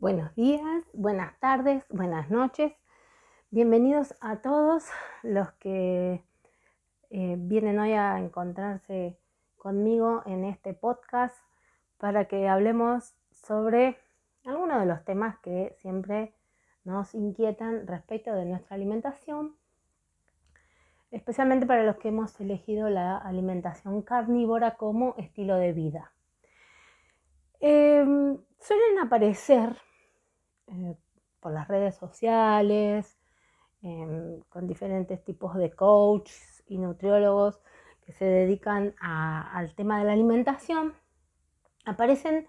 Buenos días, buenas tardes, buenas noches. Bienvenidos a todos los que eh, vienen hoy a encontrarse conmigo en este podcast para que hablemos sobre algunos de los temas que siempre nos inquietan respecto de nuestra alimentación, especialmente para los que hemos elegido la alimentación carnívora como estilo de vida. Em, suelen aparecer eh, por las redes sociales, em, con diferentes tipos de coaches y nutriólogos que se dedican al tema de la alimentación, aparecen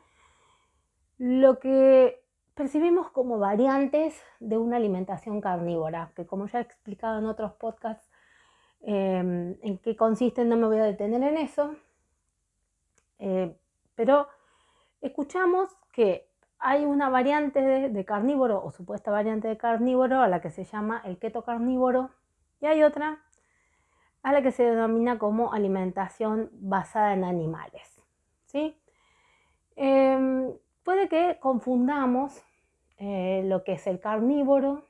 lo que percibimos como variantes de una alimentación carnívora, que como ya he explicado en otros podcasts, em, en qué consisten, no me voy a detener en eso, eh, pero escuchamos que hay una variante de, carnívoro o supuesta variante de carnívoro a la que se llama el keto carnívoro y hay otra a la que se denomina como alimentación basada en animales. ¿sí? Em, puede que confundamos eh, lo que es el carnívoro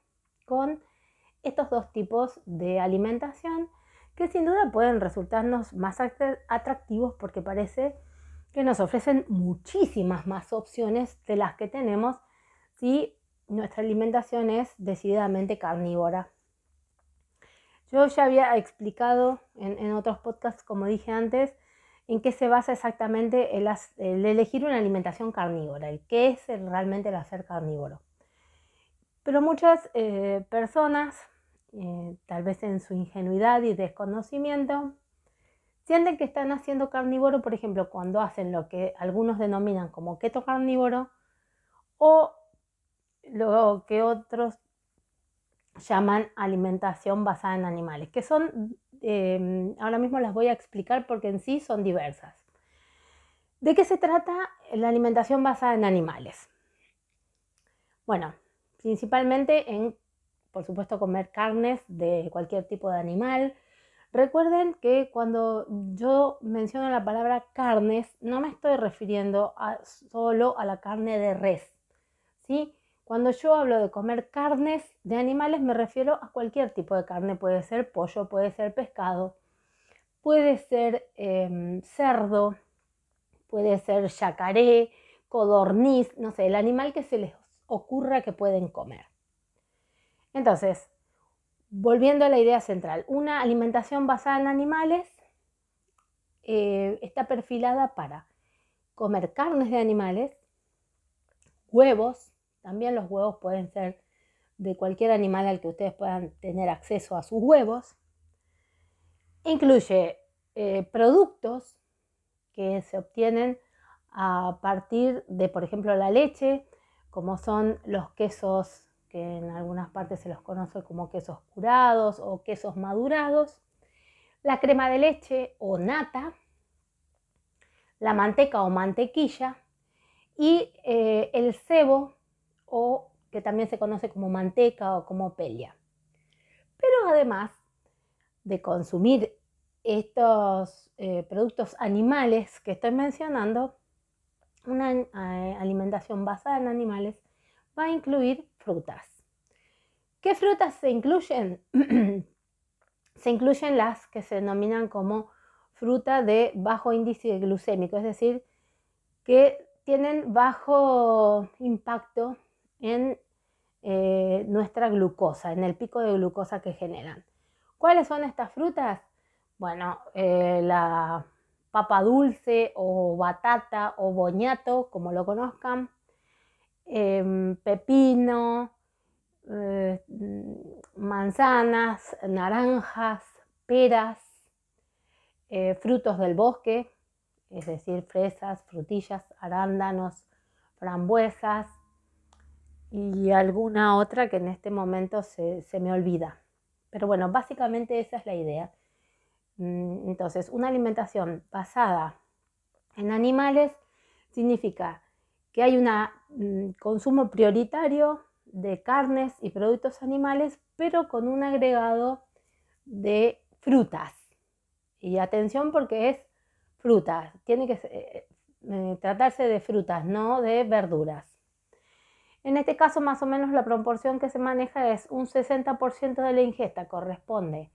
con estos dos tipos de alimentación que sin duda pueden resultarnos más atractivos porque parece que nos ofrecen muchísimas más opciones de las que tenemos si nuestra alimentación es decididamente carnívora. Yo ya había explicado en, otros podcasts, como dije antes, en qué se basa exactamente el, elegir una alimentación carnívora, el qué es realmente el hacer carnívoro. Pero muchas eh, personas, eh, tal vez en su ingenuidad y desconocimiento, sienten que están haciendo carnívoro, por ejemplo, cuando hacen lo que algunos denominan como keto carnívoro o lo que otros llaman alimentación basada en animales, que son, em, ahora mismo las voy a explicar porque en sí son diversas. ¿De qué se trata la alimentación basada en animales? Bueno, principalmente en, por supuesto, comer carnes de cualquier tipo de animal, Recuerden que cuando yo menciono la palabra carnes, no me estoy refiriendo solo a la carne de res. ¿sí? Cuando yo hablo de comer carnes de animales, me refiero a cualquier tipo de carne. Puede ser pollo, puede ser pescado, puede ser em, cerdo, puede ser yacaré, codorniz, no sé, el animal que se les ocurra que pueden comer. Entonces, volviendo a la idea central, una alimentación basada en animales eh, está perfilada para comer carnes de animales, huevos, también los huevos pueden ser de cualquier animal al que ustedes puedan tener acceso a sus huevos. Incluye eh, productos que se obtienen a partir de, por ejemplo, la leche, como son los quesos que en algunas partes se los conoce como quesos curados o quesos madurados, la crema de leche o nata, la manteca o mantequilla y eh, el cebo o que también se conoce como manteca o como pelia. Pero además de consumir estos eh, productos animales que estoy mencionando, una eh, alimentación basada en animales va a incluir frutas. ¿Qué frutas se incluyen? se incluyen las que se denominan como fruta de bajo índice glucémico, es decir, que tienen bajo impacto en eh, nuestra glucosa, en el pico de glucosa que generan. ¿Cuáles son estas frutas? Bueno, eh, la papa dulce o batata o boñato, como lo conozcan, Em, pepino, eh, manzanas, naranjas, peras, eh, frutos del bosque, es decir, fresas, frutillas, arándanos, frambuesas y alguna otra que en este momento se, se me olvida. Pero bueno, básicamente esa es la idea. Mm, entonces, una alimentación basada en animales significa que hay un mm, consumo prioritario de carnes y productos animales, pero con un agregado de frutas. Y atención porque es frutas, tiene que eh, eh, tratarse de frutas, no de verduras. En este caso, más o menos la proporción que se maneja es un 60% de la ingesta corresponde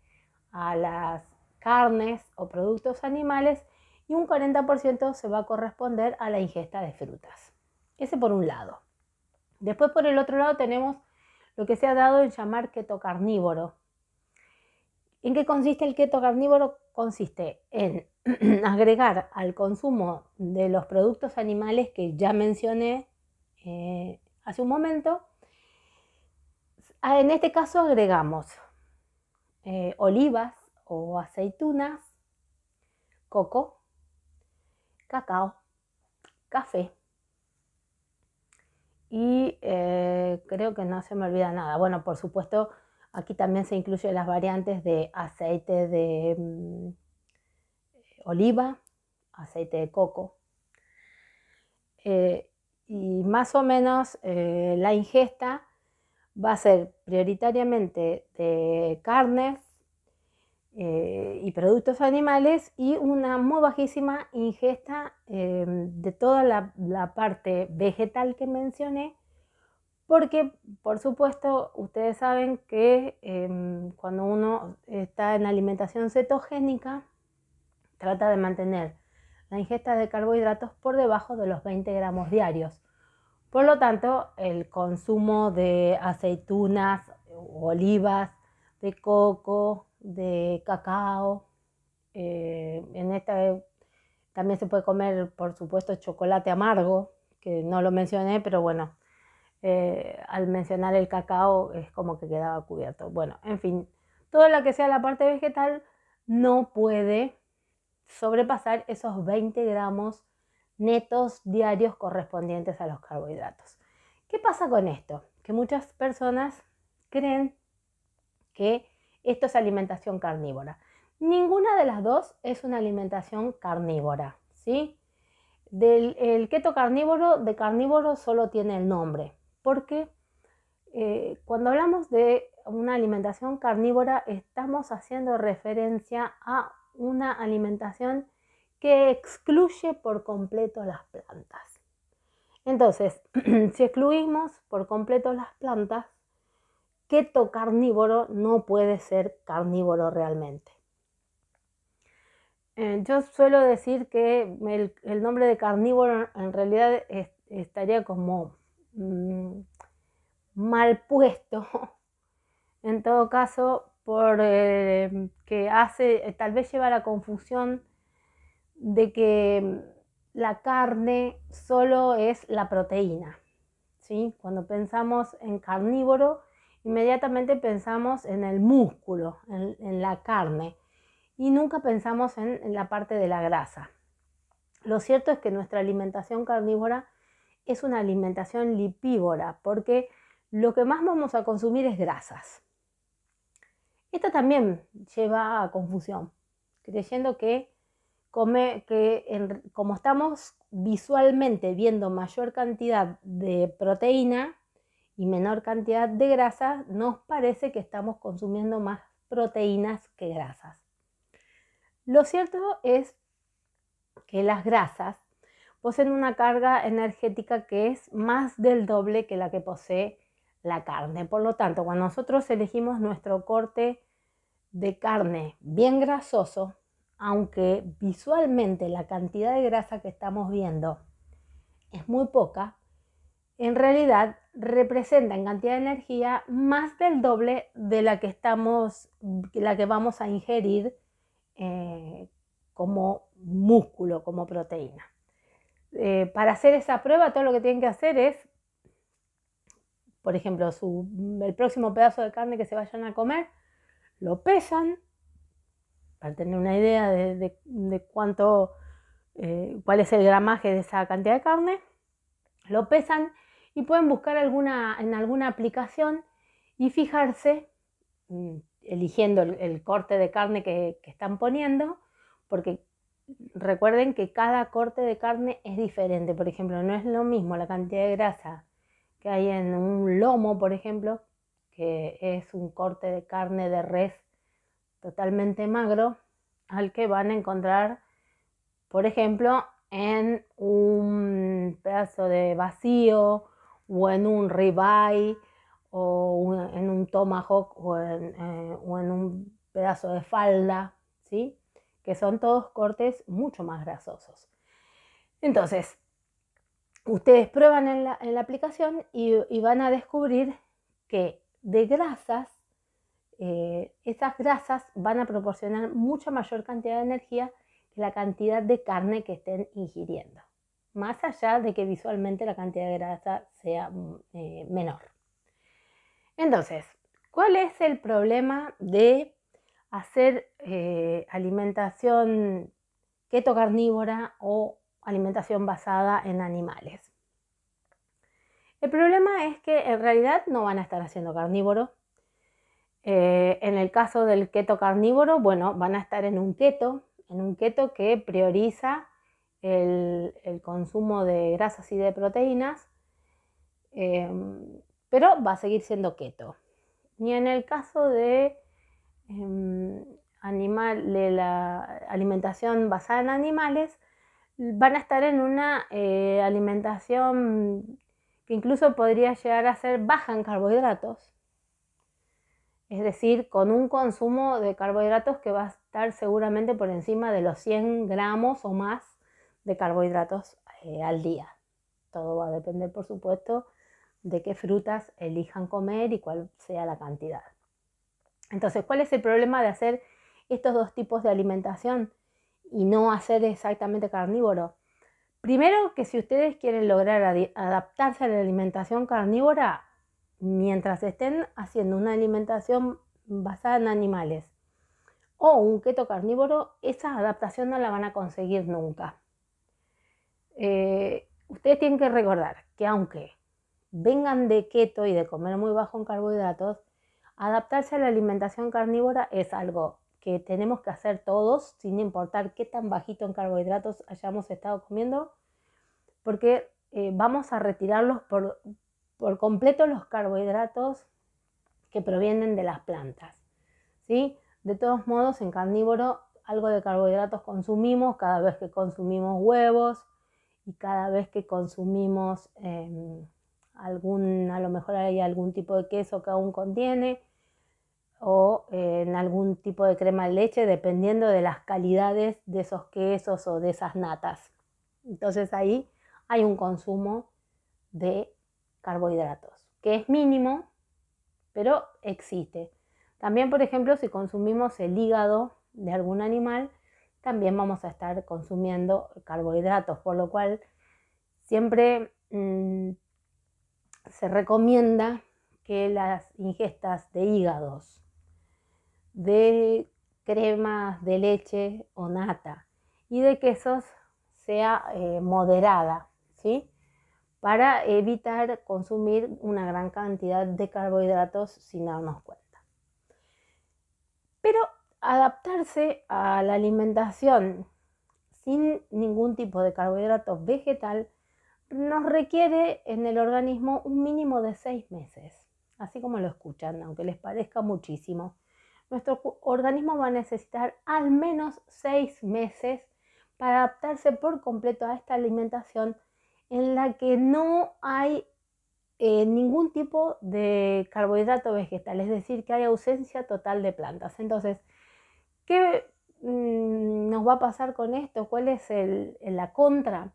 a las carnes o productos animales y un 40% se va a corresponder a la ingesta de frutas. Ese por un lado. Después por el otro lado tenemos lo que se ha dado en llamar keto carnívoro. ¿En qué consiste el keto carnívoro? Consiste en agregar al consumo de los productos animales que ya mencioné eh, hace un momento. En este caso agregamos eh, olivas o aceitunas, coco, cacao, café y eh, creo que no se me olvida nada. Bueno, por supuesto, aquí también se incluyen las variantes de aceite de mm, oliva, aceite de coco. Eh, y más o menos eh, la ingesta va a ser prioritariamente de carnes eh, y productos animales y una muy bajísima ingesta de toda la, parte vegetal que mencioné, porque por supuesto ustedes saben que em, cuando uno está en alimentación cetogénica, trata de mantener la ingesta de carbohidratos por debajo de los 20 gramos diarios. Por lo tanto, el consumo de aceitunas, olivas, de coco, de cacao, eh, en esta también se puede comer, por supuesto, chocolate amargo, que no lo mencioné, pero bueno, eh, al mencionar el cacao es como que quedaba cubierto. Bueno, en fin, toda la que sea la parte vegetal no puede sobrepasar esos 20 gramos netos diarios correspondientes a los carbohidratos. ¿Qué pasa con esto? Que muchas personas creen que esto es alimentación carnívora. Ninguna de las dos es una alimentación carnívora, ¿sí? Del el keto carnívoro, de carnívoro solo tiene el nombre, porque eh, cuando hablamos de una alimentación carnívora estamos haciendo referencia a una alimentación que excluye por completo las plantas. Entonces, si excluimos por completo las plantas, keto carnívoro no puede ser carnívoro realmente. Eh, yo suelo decir que el, nombre de carnívoro en realidad estaría como mm, mal puesto. En todo caso, por eh, hace, tal vez lleva a la confusión de que mm, la carne solo es la proteína. ¿sí? Cuando pensamos en carnívoro, inmediatamente pensamos en el músculo, en, la carne, y nunca pensamos en, la parte de la grasa. Lo cierto es que nuestra alimentación carnívora es una alimentación lipívora, porque lo que más vamos a consumir es grasas. Esto también lleva a confusión, creyendo que, come, que como estamos visualmente viendo mayor cantidad de proteína y menor cantidad de grasa, nos parece que estamos consumiendo más proteínas que grasas. Lo cierto es que las grasas poseen una carga energética que es más del doble que la que posee la carne. Por lo tanto, cuando nosotros elegimos nuestro corte de carne bien grasoso, aunque visualmente la cantidad de grasa que estamos viendo es muy poca, en realidad representa en cantidad de energía más del doble de la que estamos, la que vamos a ingerir eh, como músculo, como proteína. Eh, para hacer esa prueba, todo lo que tienen que hacer es por ejemplo, el próximo pedazo de carne que se vayan a comer, lo pesan para tener una idea de, cuánto, eh, cuál es el gramaje de esa cantidad de carne, lo pesan y pueden buscar en alguna aplicación y fijarse, mm, eligiendo el, corte de carne que, que están poniendo, porque recuerden que cada corte de carne es diferente. Por ejemplo, no es lo mismo la cantidad de grasa que hay en un lomo, por ejemplo, que es un corte de carne de res totalmente magro, al que van a encontrar, por ejemplo, en un pedazo de vacío o en un ribeye o en un tomahawk o en, eh, o en, un pedazo de falda, ¿sí? que son todos cortes mucho más grasosos. Entonces, ustedes prueban en la, aplicación y, van a descubrir que de grasas, eh, esas grasas van a proporcionar mucha mayor cantidad de energía la cantidad de carne que estén ingiriendo, más allá de que visualmente la cantidad de grasa sea mm, eh, menor. Entonces, ¿cuál es el problema de hacer eh, alimentación keto carnívora o alimentación basada en animales? El problema es que en realidad no van a estar haciendo carnívoro. Eh, en el caso del keto carnívoro, bueno, van a estar en un keto, en un keto que prioriza el, consumo de grasas y de proteínas, em, pero va a seguir siendo keto. Y en el caso de, em, animal, de la alimentación basada en animales, van a estar en una eh, alimentación que incluso podría llegar a ser baja en carbohidratos, es decir, con un consumo de carbohidratos que va a estar seguramente por encima de los 100 gramos o más de carbohidratos eh, al día. Todo va a depender, por supuesto, de qué frutas elijan comer y cuál sea la cantidad. Entonces, ¿cuál es el problema de hacer estos dos tipos de alimentación y no hacer exactamente carnívoro? Primero que si ustedes quieren lograr adaptarse a la alimentación carnívora, mientras estén haciendo una alimentación basada en animales o un keto carnívoro, esa adaptación no la van a conseguir nunca. Eh, ustedes tienen que recordar que aunque vengan de keto y de comer muy bajo en carbohidratos, adaptarse a la alimentación carnívora es algo que tenemos que hacer todos, sin importar qué tan bajito en carbohidratos hayamos estado comiendo, porque eh, vamos a retirarlos por, por completo los carbohidratos que provienen de las plantas. ¿sí? De todos modos, en carnívoro algo de carbohidratos consumimos cada vez que consumimos huevos y cada vez que consumimos em, algún, a lo mejor hay algún tipo de queso que aún contiene o en algún tipo de crema de leche, dependiendo de las calidades de esos quesos o de esas natas. Entonces ahí hay un consumo de carbohidratos, que es mínimo, pero existe. También, por ejemplo, si consumimos el hígado de algún animal, también vamos a estar consumiendo carbohidratos, por lo cual siempre mm, se recomienda que las ingestas de hígados, de cremas de leche o nata y de quesos sea eh, moderada, ¿sí? Para evitar consumir una gran cantidad de carbohidratos sin darnos cuenta. Pero adaptarse a la alimentación sin ningún tipo de carbohidrato vegetal nos requiere en el organismo un mínimo de seis meses, así como lo escuchan, aunque les parezca muchísimo. Nuestro organismo va a necesitar al menos seis meses para adaptarse por completo a esta alimentación en la que no hay eh, ningún tipo de carbohidrato vegetal, es decir, que hay ausencia total de plantas. Entonces, ¿qué mm, nos va a pasar con esto? ¿Cuál es la contra?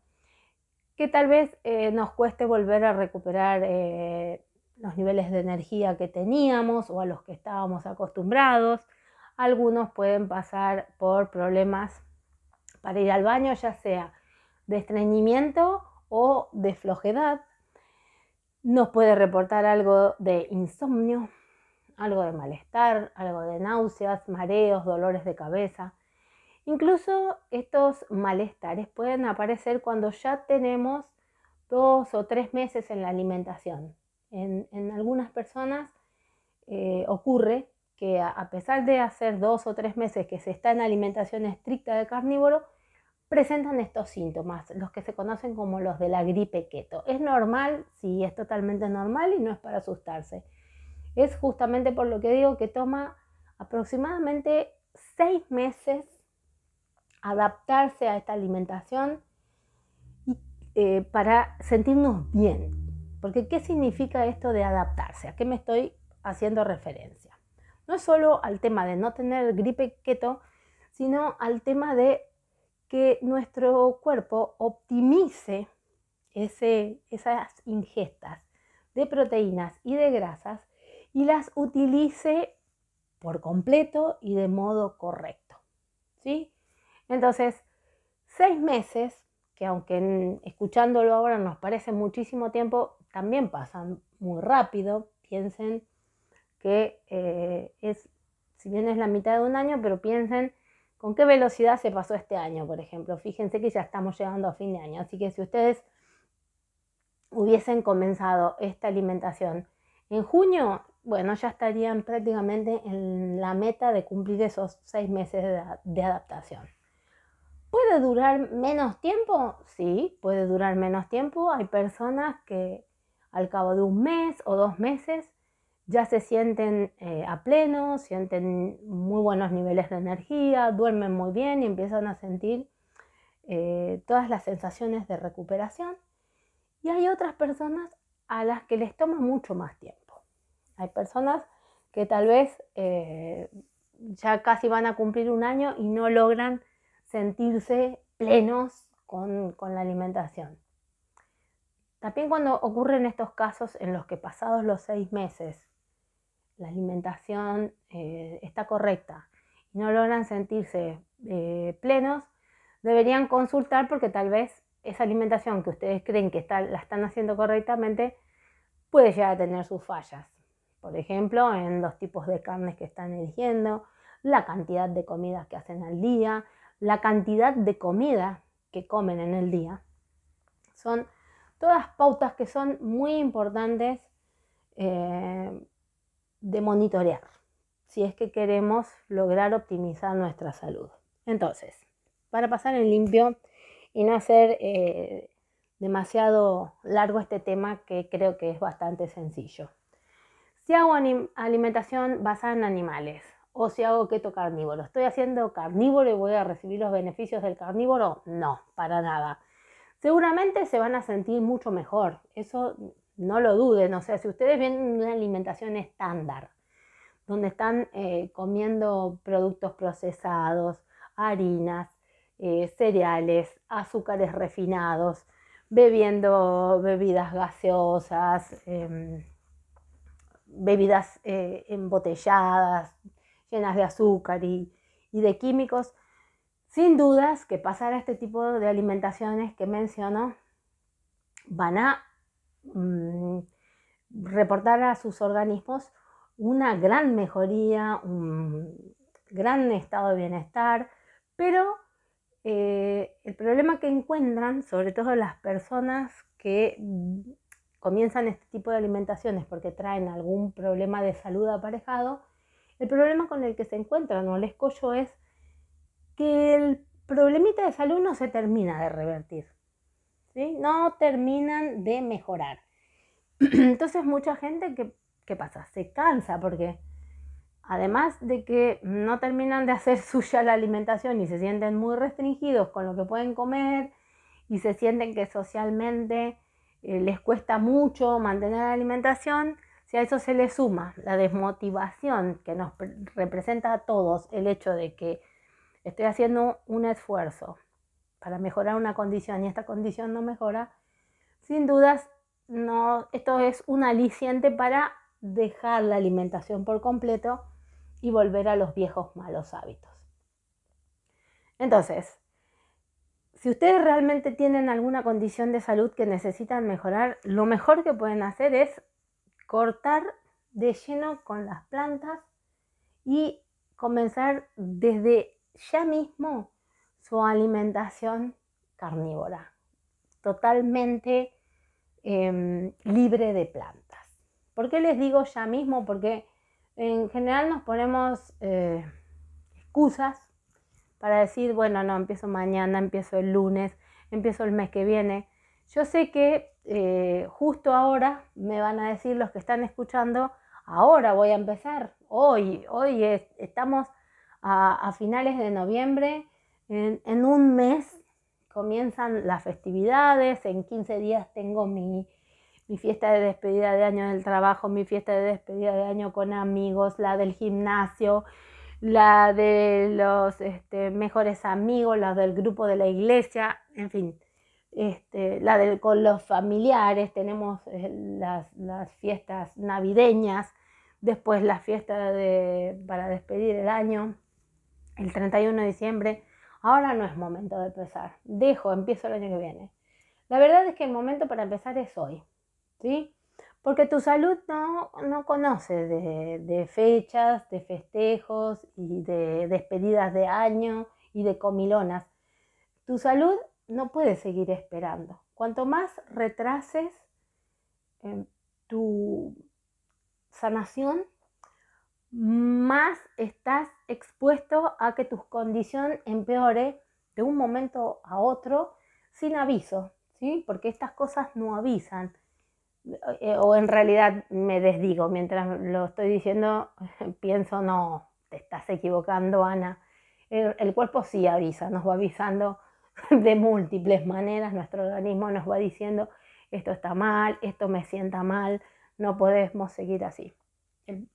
Que tal vez eh, nos cueste volver a recuperar eh, los niveles de energía que teníamos o a los que estábamos acostumbrados. Algunos pueden pasar por problemas para ir al baño, ya sea de estreñimiento o de flojedad. Nos puede reportar algo de insomnio, algo de malestar, algo de náuseas, mareos, dolores de cabeza. Incluso estos malestares pueden aparecer cuando ya tenemos dos o tres meses en la alimentación. En, algunas personas eh, ocurre que a pesar de hacer dos o tres meses que se está en alimentación estricta de carnívoro, presentan estos síntomas, los que se conocen como los de la gripe keto. Es normal, sí, es totalmente normal y no es para asustarse. Es justamente por lo que digo que toma aproximadamente seis meses adaptarse a esta alimentación eh, para sentirnos bien. Porque ¿qué significa esto de adaptarse? ¿A qué me estoy haciendo referencia? No es solo al tema de no tener gripe keto, sino al tema de que nuestro cuerpo optimice esas ingestas de proteínas y de grasas y las utilice por completo y de modo correcto. ¿sí? Entonces, seis meses, que aunque escuchándolo ahora nos parece muchísimo tiempo, también pasan muy rápido. Piensen que eh, es, si bien es la mitad de un año, pero piensen con qué velocidad se pasó este año, por ejemplo. Fíjense que ya estamos llegando a fin de año, así que si ustedes hubiesen comenzado esta alimentación en junio, bueno, ya estarían prácticamente en la meta de cumplir esos seis meses de, adaptación. ¿Puede durar menos tiempo? Sí, puede durar menos tiempo. Hay personas que al cabo de un mes o dos meses ya se sienten eh, a pleno, sienten muy buenos niveles de energía, duermen muy bien y empiezan a sentir eh, todas las sensaciones de recuperación. Y hay otras personas a las que les toma mucho más tiempo. Hay personas que tal vez eh, ya casi van a cumplir un año y no logran sentirse plenos con, la alimentación. También cuando ocurren estos casos en los que pasados los seis meses la alimentación eh, está correcta y no logran sentirse eh, plenos, deberían consultar porque tal vez esa alimentación que ustedes creen que la están haciendo correctamente puede llegar a tener sus fallas. Por ejemplo, en los tipos de carnes que están eligiendo, la cantidad de comidas que hacen al día, la cantidad de comida que comen en el día. Son todas pautas que son muy importantes eh, de monitorear si es que queremos lograr optimizar nuestra salud. Entonces, para pasar en limpio, y no hacer eh, demasiado largo este tema que creo que es bastante sencillo. Si hago alimentación basada en animales o si hago keto carnívoro, ¿estoy haciendo carnívoro y voy a recibir los beneficios del carnívoro? No, para nada. Seguramente se van a sentir mucho mejor, eso no lo duden, o sea, si ustedes ven una alimentación estándar, donde están eh, comiendo productos procesados, harinas, eh, cereales, azúcares refinados, bebiendo bebidas gaseosas, em, bebidas eh, embotelladas, llenas de azúcar y, de químicos. Sin dudas que pasar a este tipo de alimentaciones que menciono van a mm, reportar a sus organismos una gran mejoría, un gran estado de bienestar, pero eh, el problema que encuentran, sobre todo las personas que mm, comienzan este tipo de alimentaciones porque traen algún problema de salud aparejado, el problema con el que se encuentran o el escollo es que el problemita de salud no se termina de revertir, no terminan de mejorar. Entonces mucha gente, ¿qué, ¿qué pasa? Se cansa porque Además de que no terminan de hacer suya la alimentación y se sienten muy restringidos con lo que pueden comer y se sienten que socialmente eh, les cuesta mucho mantener la alimentación, si a eso se le suma la desmotivación que nos representa a todos el hecho de que estoy haciendo un esfuerzo para mejorar una condición y esta condición no mejora, sin dudas no, esto es un aliciente para dejar la alimentación por completo y volver a los viejos malos hábitos. Entonces, si ustedes realmente tienen alguna condición de salud que necesitan mejorar, lo mejor que pueden hacer es cortar de lleno con las plantas y comenzar desde ya mismo su alimentación carnívora, totalmente em, libre de plantas. ¿Por qué les digo ya mismo? Porque en general nos ponemos eh, excusas para decir, bueno, no, empiezo mañana, empiezo el lunes, empiezo el mes que viene. Yo sé que eh, justo ahora me van a decir los que están escuchando, ahora voy a empezar, hoy, hoy estamos a, finales de noviembre, en, un mes comienzan las festividades, en 15 días tengo mi, mi fiesta de despedida de año del trabajo, mi fiesta de despedida de año con amigos, la del gimnasio, la de los este, mejores amigos, la del grupo de la iglesia, en fin, este, la de, con los familiares, tenemos eh, las, las, fiestas navideñas, después la fiesta de, para despedir el año, el 31 de diciembre. Ahora no es momento de empezar, dejo, empiezo el año que viene. La verdad es que el momento para empezar es hoy, ¿sí? Porque tu salud no, no conoce de, fechas, de festejos y de despedidas de año y de comilonas. Tu salud no puede seguir esperando. Cuanto más retrases tu sanación, más estás expuesto a que tu condición empeore de un momento a otro sin aviso, ¿sí? Porque estas cosas no avisan. Eh, o en realidad me desdigo, mientras lo estoy diciendo, pienso, no, te estás equivocando, Ana. el cuerpo sí avisa, nos va avisando de múltiples maneras, nuestro organismo nos va diciendo, esto está mal, esto me sienta mal, no podemos seguir así.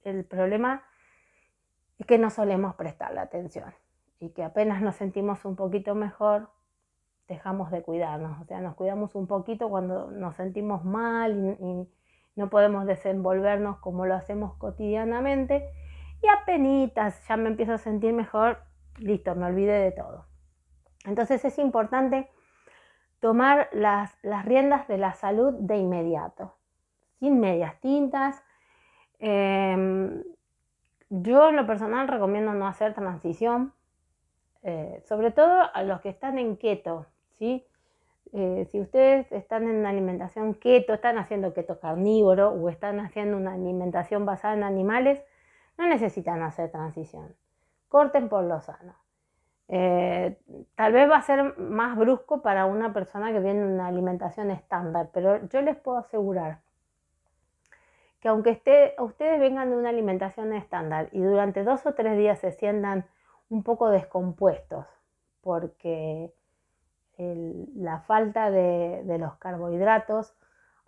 El, problema es que no solemos prestarle atención y que apenas nos sentimos un poquito mejor, dejamos de cuidarnos, o sea, nos cuidamos un poquito cuando nos sentimos mal y, no podemos desenvolvernos como lo hacemos cotidianamente y apenas ya me empiezo a sentir mejor, listo, me olvidé de todo. Entonces es importante tomar las, riendas de la salud de inmediato, sin medias tintas. Em, yo en lo personal recomiendo no hacer transición, eh, sobre todo a los que están en keto, ¿sí? Eh, si ustedes están en una alimentación keto, están haciendo keto carnívoro o están haciendo una alimentación basada en animales, no necesitan hacer transición. Corten por lo sano. Eh, tal vez va a ser más brusco para una persona que viene una alimentación estándar, pero yo les puedo asegurar que aunque ustedes vengan de una alimentación estándar y durante dos o tres días se sientan un poco descompuestos porque la falta de, los carbohidratos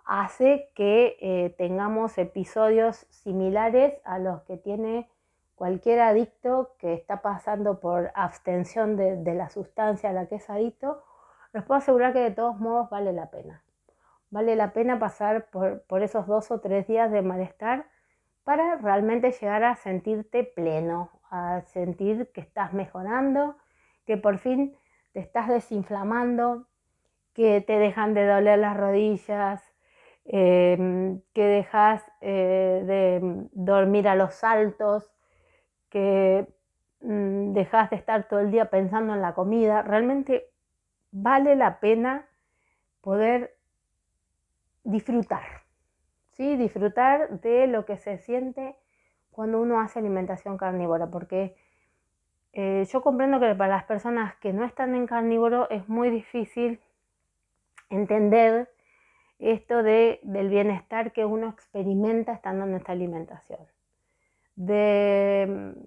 hace que eh, tengamos episodios similares a los que tiene cualquier adicto que está pasando por abstención de, la sustancia a la que es adicto, les puedo asegurar que de todos modos vale la pena. Vale la pena pasar por, esos dos o tres días de malestar para realmente llegar a sentirte pleno, a sentir que estás mejorando, que por fin te estás desinflamando, que te dejan de doler las rodillas, em, que dejas eh, de dormir a los saltos, que mm, dejas de estar todo el día pensando en la comida, realmente vale la pena poder disfrutar, ¿sí? disfrutar de lo que se siente cuando uno hace alimentación carnívora, porque eh, yo comprendo que para las personas que no están en carnívoro es muy difícil entender esto de, del bienestar que uno experimenta estando en esta alimentación de mm,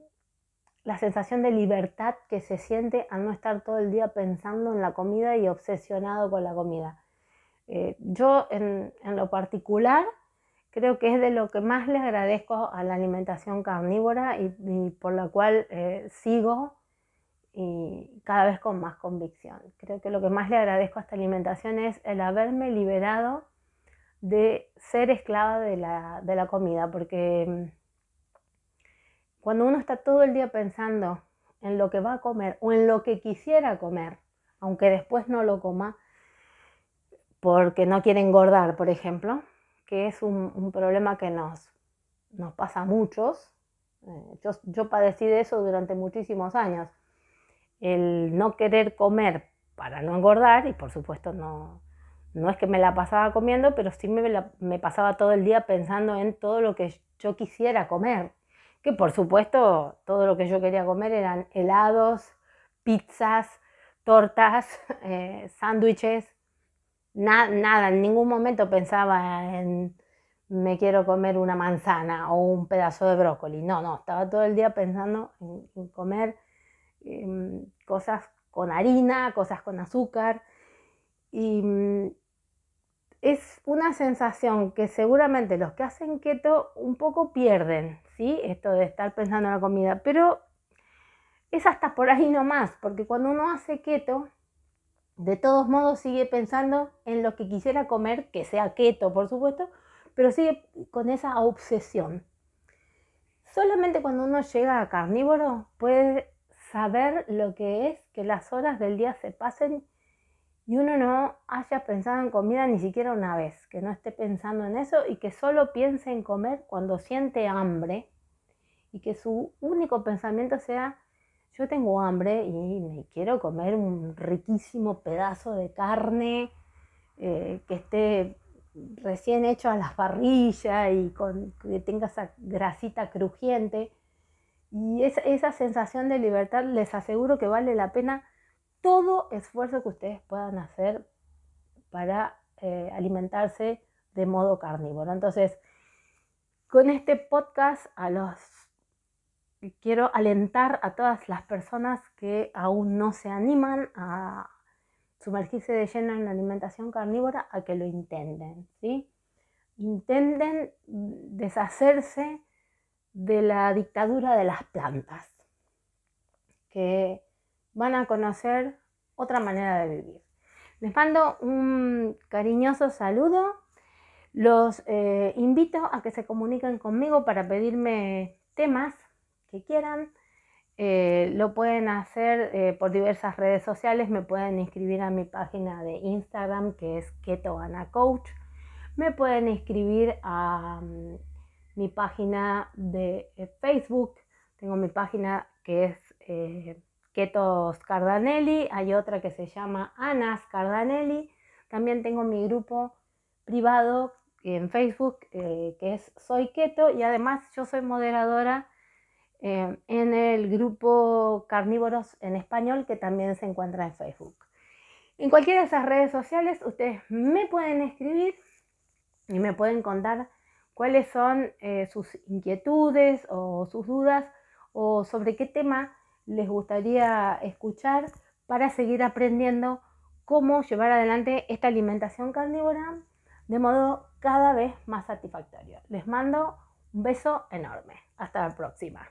la sensación de libertad que se siente al no estar todo el día pensando en la comida y obsesionado con la comida. Eh, yo en, lo particular creo que es de lo que más le agradezco a la alimentación carnívora y, por la cual eh, sigo y cada vez con más convicción. Creo que lo que más le agradezco a esta alimentación es el haberme liberado de ser esclava de la, de la comida, porque mm, cuando uno está todo el día pensando en lo que va a comer o en lo que quisiera comer, aunque después no lo coma, porque no quiere engordar, por ejemplo, que es un, problema que nos, nos pasa a muchos. Eh, yo, yo padecí de eso durante muchísimos años. El no querer comer para no engordar, y por supuesto no, no es que me la pasaba comiendo, pero sí me, me pasaba todo el día pensando en todo lo que yo quisiera comer que por supuesto todo lo que yo quería comer eran helados, pizzas, tortas, eh, sándwiches, nada, en ningún momento pensaba en me quiero comer una manzana o un pedazo de brócoli, no, no, estaba todo el día pensando en, comer em, cosas con harina, cosas con azúcar y mm, es una sensación que seguramente los que hacen keto un poco pierden, ¿sí? Esto de estar pensando en la comida, pero es hasta por ahí nomás, porque cuando uno hace keto, de todos modos sigue pensando en lo que quisiera comer, que sea keto, por supuesto, pero sigue con esa obsesión. Solamente cuando uno llega a carnívoro puede saber lo que es que las horas del día se pasen y uno no haya pensado en comida ni siquiera una vez, que no esté pensando en eso y que solo piense en comer cuando siente hambre y que su único pensamiento sea yo tengo hambre y me quiero comer un riquísimo pedazo de carne eh, que esté recién hecho a la parrilla y con, que tenga esa grasita crujiente. Y esa sensación de libertad les aseguro que vale la pena todo esfuerzo que ustedes puedan hacer para eh, alimentarse de modo carnívoro. Entonces, con este podcast a los quiero alentar a todas las personas que aún no se animan a sumergirse de lleno en la alimentación carnívora a que lo intenten, ¿sí? Intenten deshacerse de la dictadura de las plantas, que van a conocer otra manera de vivir. Les mando un cariñoso saludo. Los eh, invito a que se comuniquen conmigo para pedirme temas que quieran. Eh, lo pueden hacer eh, por diversas redes sociales. Me pueden inscribir a mi página de Instagram que es Keto Coach. Me pueden inscribir a mm, mi página de Facebook. Tengo mi página que es Ketos Cardanelli, hay otra que se llama Anas Cardanelli, también tengo mi grupo privado en Facebook eh, que es Soy Keto y además yo soy moderadora eh, en el grupo Carnívoros en Español que también se encuentra en Facebook. En cualquiera de esas redes sociales ustedes me pueden escribir y me pueden contar cuáles son eh, sus inquietudes o sus dudas o sobre qué tema les gustaría escuchar para seguir aprendiendo cómo llevar adelante esta alimentación carnívora de modo cada vez más satisfactorio. Les mando un beso enorme. Hasta la próxima.